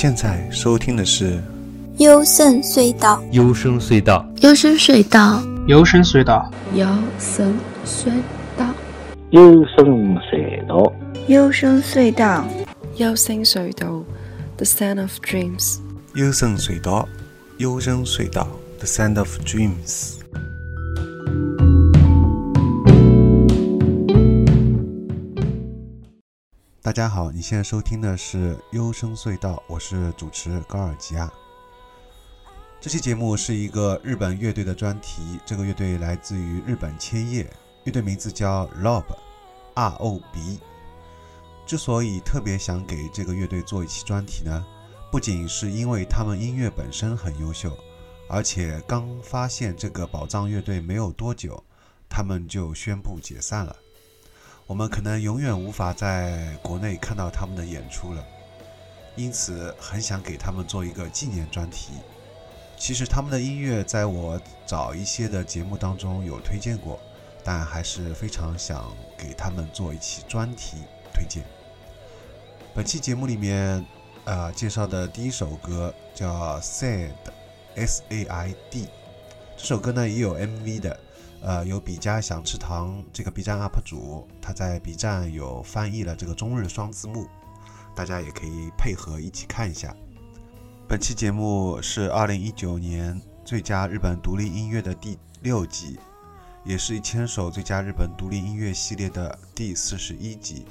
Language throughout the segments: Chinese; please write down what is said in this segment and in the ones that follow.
现在收听的是幽深隧道，幽深隧道，幽深隧道，幽深隧道，幽深隧道，幽深隧道，幽深隧道，幽深隧道，The Sound of Dreams。幽深隧道，幽深隧道，The Sound of Dreams。大家好，你现在收听的是幽深隧道，我是主持高尔吉亚。这期节目是一个日本乐队的专题，这个乐队来自于日本千叶，乐队名字叫 Rob，R O B。之所以特别想给这个乐队做一期专题呢，不仅是因为他们音乐本身很优秀，而且刚发现这个宝藏乐队没有多久，他们就宣布解散了。我们可能永远无法在国内看到他们的演出了，因此很想给他们做一个纪念专题。其实他们的音乐在我早一些的节目当中有推荐过，但还是非常想给他们做一期专题推荐。本期节目里面，呃，介绍的第一首歌叫《Sad》，S A I D。这首歌呢也有 MV 的。呃，有比家想吃糖这个 B 站 UP 主，他在 B 站有翻译了这个中日双字幕，大家也可以配合一起看一下。本期节目是二零一九年最佳日本独立音乐的第六集，也是一千首最佳日本独立音乐系列的第四十一集。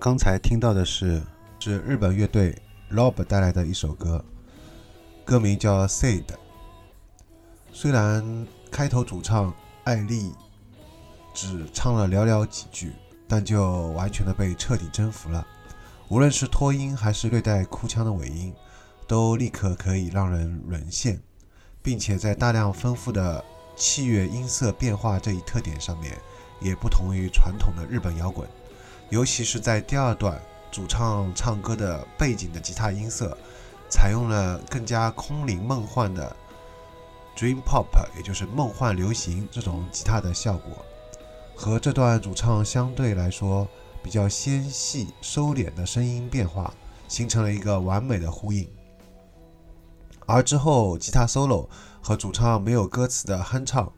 刚才听到的是是日本乐队 Rob 带来的一首歌，歌名叫《Said》。虽然开头主唱艾丽只唱了寥寥几句，但就完全的被彻底征服了。无论是拖音还是略带哭腔的尾音，都立刻可以让人沦陷，并且在大量丰富的器乐音色变化这一特点上面，也不同于传统的日本摇滚。尤其是在第二段，主唱唱歌的背景的吉他音色，采用了更加空灵梦幻的 dream pop，也就是梦幻流行这种吉他的效果，和这段主唱相对来说。比较纤细、收敛的声音变化，形成了一个完美的呼应。而之后吉他 solo 和主唱没有歌词的哼唱，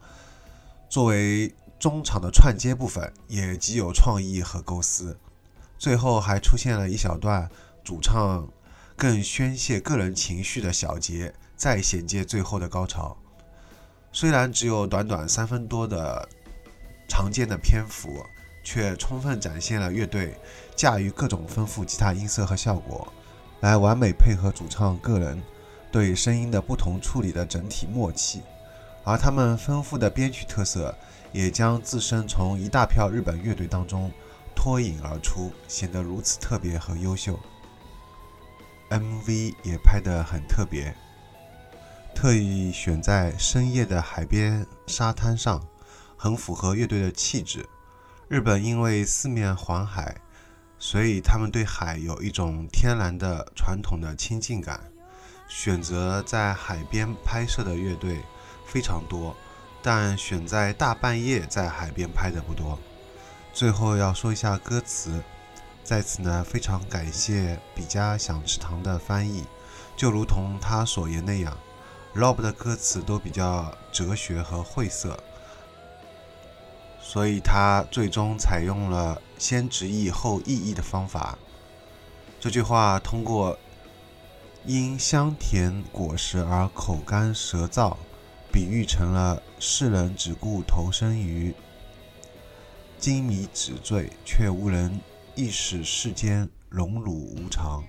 作为中场的串接部分，也极有创意和构思。最后还出现了一小段主唱更宣泄个人情绪的小节，再衔接最后的高潮。虽然只有短短三分多的常见的篇幅。却充分展现了乐队驾驭各种丰富吉他音色和效果，来完美配合主唱个人对声音的不同处理的整体默契，而他们丰富的编曲特色也将自身从一大票日本乐队当中脱颖而出，显得如此特别和优秀。MV 也拍得很特别，特意选在深夜的海边沙滩上，很符合乐队的气质。日本因为四面环海，所以他们对海有一种天然的传统的亲近感。选择在海边拍摄的乐队非常多，但选在大半夜在海边拍的不多。最后要说一下歌词，在此呢非常感谢比嘉想吃糖的翻译，就如同他所言那样，Rob 的歌词都比较哲学和晦涩。所以他最终采用了先直译后意译的方法。这句话通过因香甜果实而口干舌燥，比喻成了世人只顾投身于金迷纸醉，却无人意识世间荣辱无常。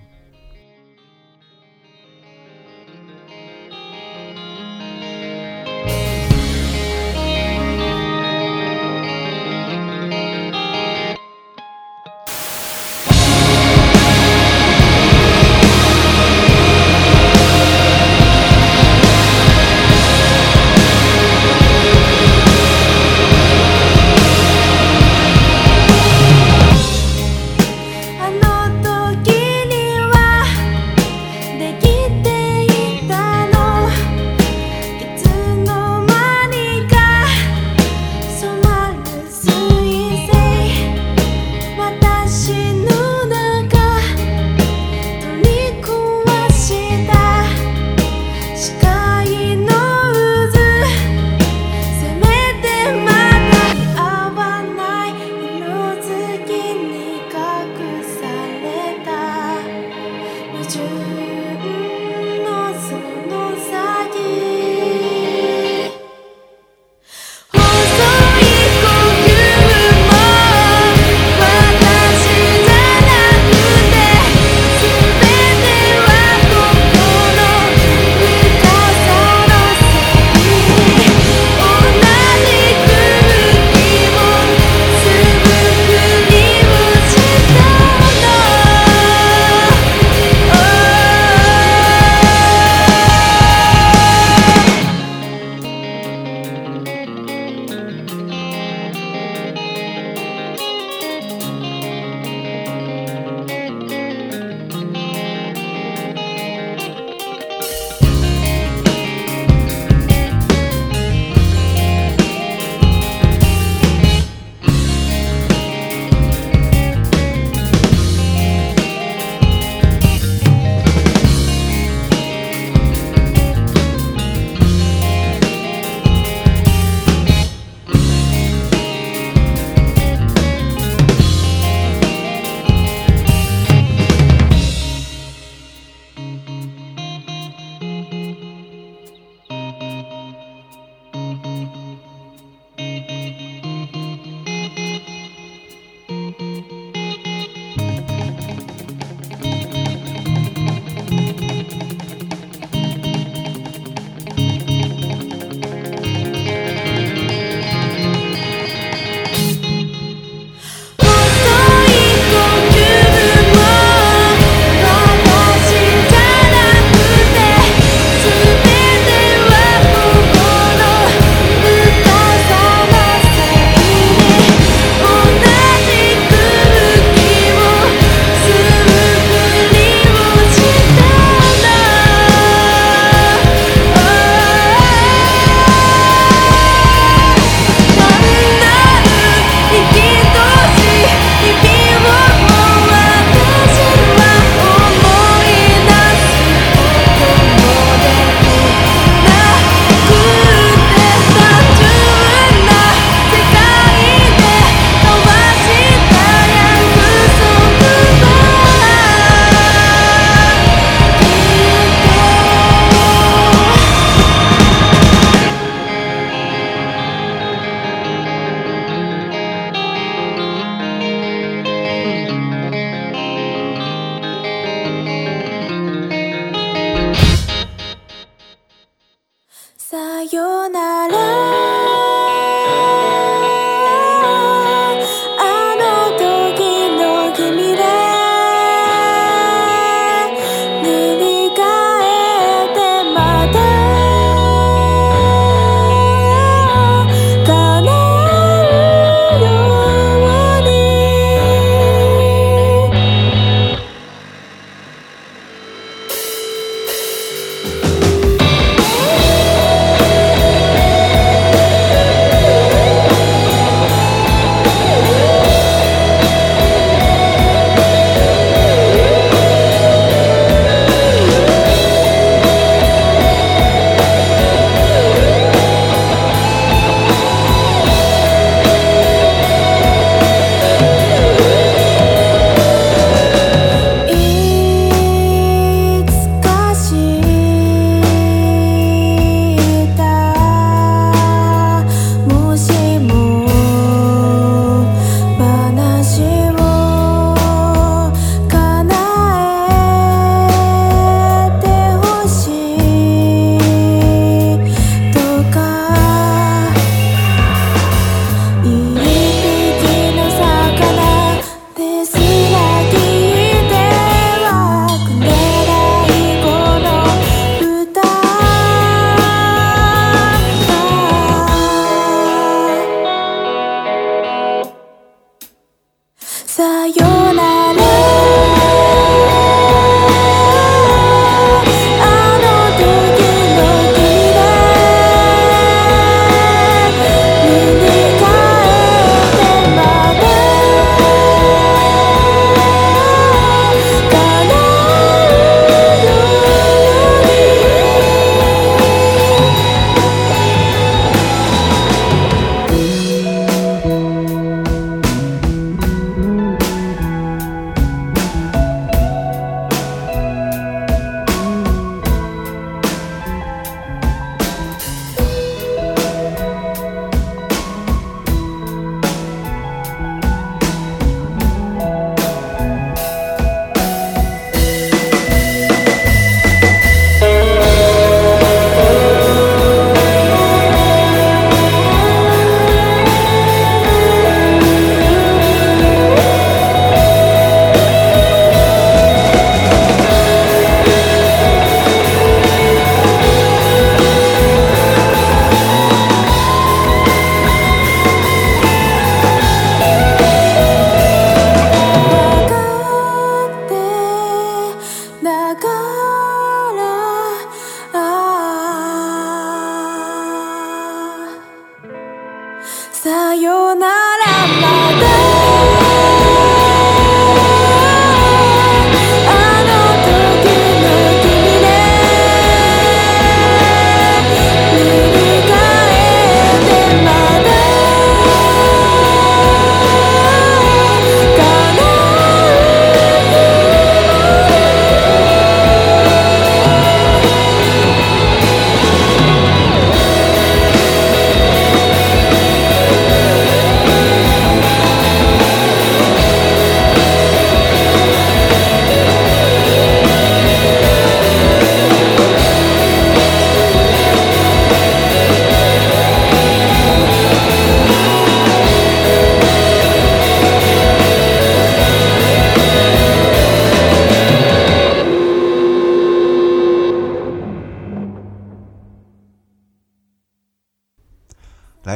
さよなら。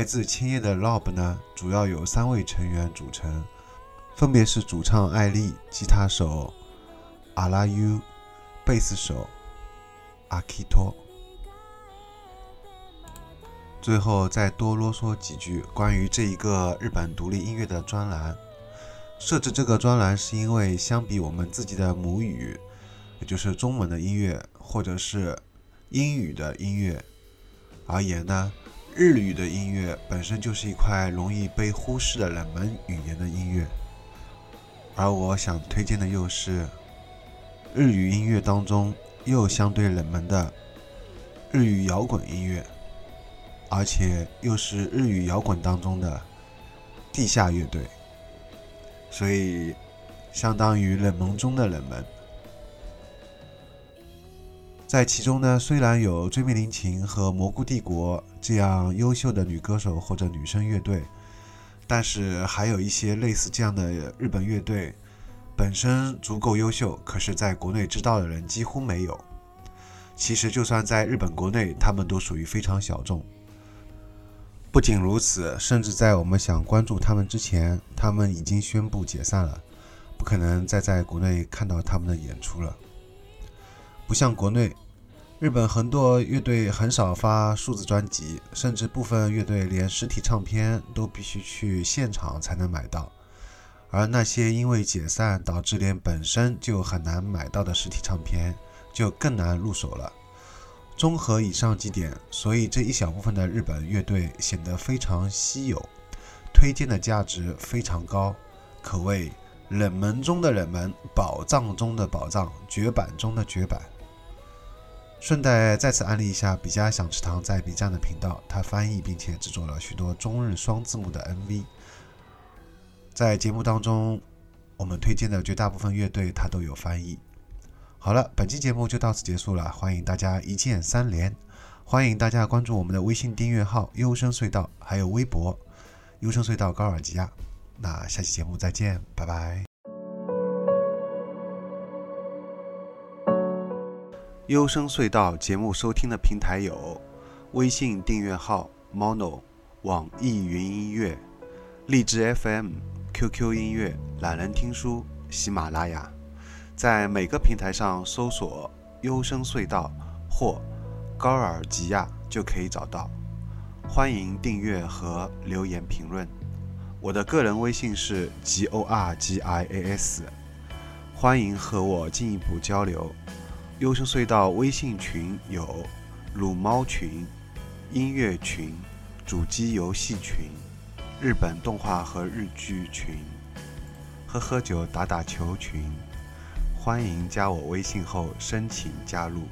自千叶的 Lob 呢，主要由三位成员组成，分别是主唱艾丽、吉他手阿拉 U、贝斯手阿基托。最后再多啰嗦几句关于这一个日本独立音乐的专栏。设置这个专栏是因为，相比我们自己的母语，也就是中文的音乐，或者是英语的音乐而言呢，日语的音乐本身就是一块容易被忽视的冷门语言的音乐，而我想推荐的又是日语音乐当中又相对冷门的日语摇滚音乐，而且又是日语摇滚当中的地下乐队，所以相当于冷门中的冷门。在其中呢，虽然有追命林檎和蘑菇帝国这样优秀的女歌手或者女生乐队，但是还有一些类似这样的日本乐队，本身足够优秀，可是在国内知道的人几乎没有。其实就算在日本国内，他们都属于非常小众。不仅如此，甚至在我们想关注他们之前，他们已经宣布解散了，不可能再在国内看到他们的演出了。不像国内，日本很多乐队很少发数字专辑，甚至部分乐队连实体唱片都必须去现场才能买到。而那些因为解散导致连本身就很难买到的实体唱片，就更难入手了。综合以上几点，所以这一小部分的日本乐队显得非常稀有，推荐的价值非常高，可谓冷门中的冷门，宝藏中的宝藏，绝版中的绝版。顺带再次安利一下比嘉想吃糖在 B 站的频道，他翻译并且制作了许多中日双字幕的 MV。在节目当中，我们推荐的绝大部分乐队他都有翻译。好了，本期节目就到此结束了，欢迎大家一键三连，欢迎大家关注我们的微信订阅号“优声隧道”，还有微博“优声隧道高尔基亚”。那下期节目再见，拜拜。优声隧道节目收听的平台有：微信订阅号 mono、网易云音乐、荔枝 FM、QQ 音乐、懒人听书、喜马拉雅。在每个平台上搜索“优声隧道”或“高尔吉亚”就可以找到。欢迎订阅和留言评论。我的个人微信是 g o r g i a s，欢迎和我进一步交流。优声隧道微信群有撸猫群、音乐群、主机游戏群、日本动画和日剧群、喝喝酒打打球群。欢迎加我微信后申请加入。